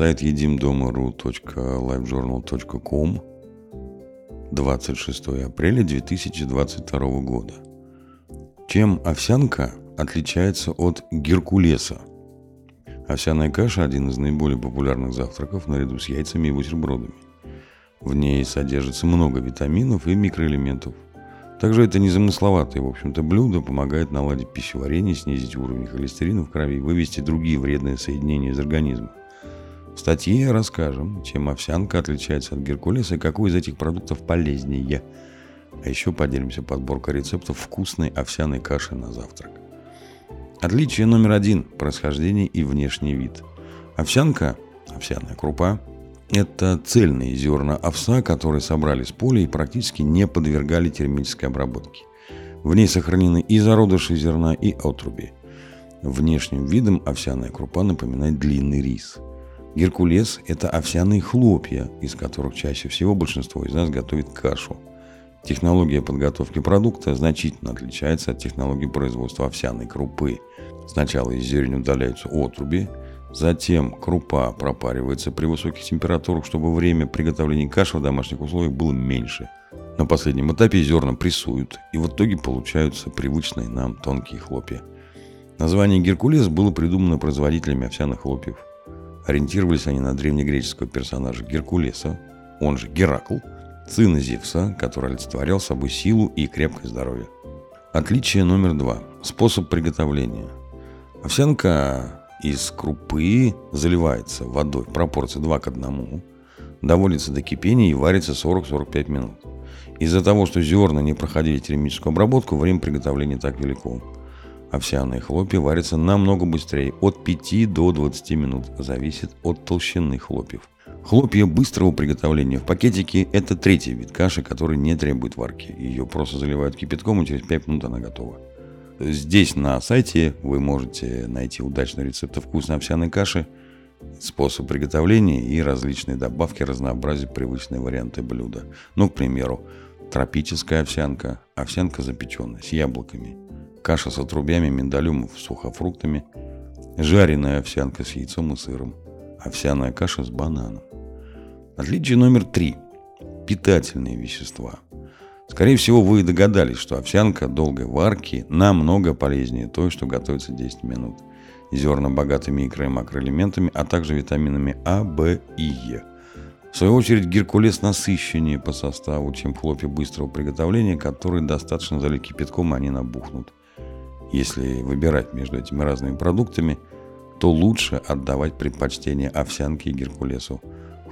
Сайт едимдома.ру.livejournal.com 26 апреля 2022 года. Чем овсянка отличается от геркулеса? Овсяная каша – один из наиболее популярных завтраков наряду с яйцами и бутербродами. В ней содержится много витаминов и микроэлементов. Также это незамысловатое, в общем-то, блюдо помогает наладить пищеварение, снизить уровень холестерина в крови и вывести другие вредные соединения из организма. В статье расскажем, чем овсянка отличается от геркулеса и какой из этих продуктов полезнее. А еще поделимся подборкой рецептов вкусной овсяной каши на завтрак. Отличие номер один – происхождение и внешний вид. Овсянка, овсяная крупа, это цельные зерна овса, которые собрали с поля и практически не подвергали термической обработке. В ней сохранены и зародыши зерна, и отруби. Внешним видом овсяная крупа напоминает длинный рис. Геркулес – это овсяные хлопья, из которых чаще всего большинство из нас готовит кашу – Технология подготовки продукта значительно отличается от технологии производства овсяной крупы. Сначала из зерен удаляются отруби, затем крупа пропаривается при высоких температурах, чтобы время приготовления каши в домашних условиях было меньше. На последнем этапе зерна прессуют, и в итоге получаются привычные нам тонкие хлопья. Название Геркулес было придумано производителями овсяных хлопьев. Ориентировались они на древнегреческого персонажа Геркулеса, он же Геракл – сына Зевса, который олицетворял собой силу и крепкое здоровье. Отличие номер два. Способ приготовления. Овсянка из крупы заливается водой в пропорции 2 к 1, доводится до кипения и варится 40-45 минут. Из-за того, что зерна не проходили термическую обработку, время приготовления так велико. Овсяные хлопья варятся намного быстрее, от 5 до 20 минут, зависит от толщины хлопьев. Хлопья быстрого приготовления в пакетике – это третий вид каши, который не требует варки. Ее просто заливают кипятком, и через 5 минут она готова. Здесь на сайте вы можете найти удачные рецепты вкусной овсяной каши, способ приготовления и различные добавки, разнообразить привычные варианты блюда. Ну, к примеру, тропическая овсянка, овсянка запеченная с яблоками, каша с отрубями, миндалем, сухофруктами, жареная овсянка с яйцом и сыром, овсяная каша с бананом. Отличие номер три. Питательные вещества. Скорее всего, вы догадались, что овсянка долгой варки намного полезнее той, что готовится 10 минут. Зерна богаты микро- и макроэлементами, а также витаминами А, В и Е. В свою очередь, геркулес насыщеннее по составу, чем хлопья быстрого приготовления, которые достаточно залить кипятком, и они набухнут. Если выбирать между этими разными продуктами, то лучше отдавать предпочтение овсянке и геркулесу.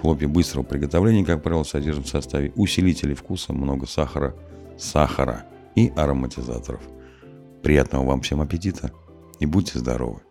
Хлопья быстрого приготовления, как правило, содержат в составе усилителей вкуса, много сахара, сахара и ароматизаторов. Приятного вам всем аппетита и будьте здоровы!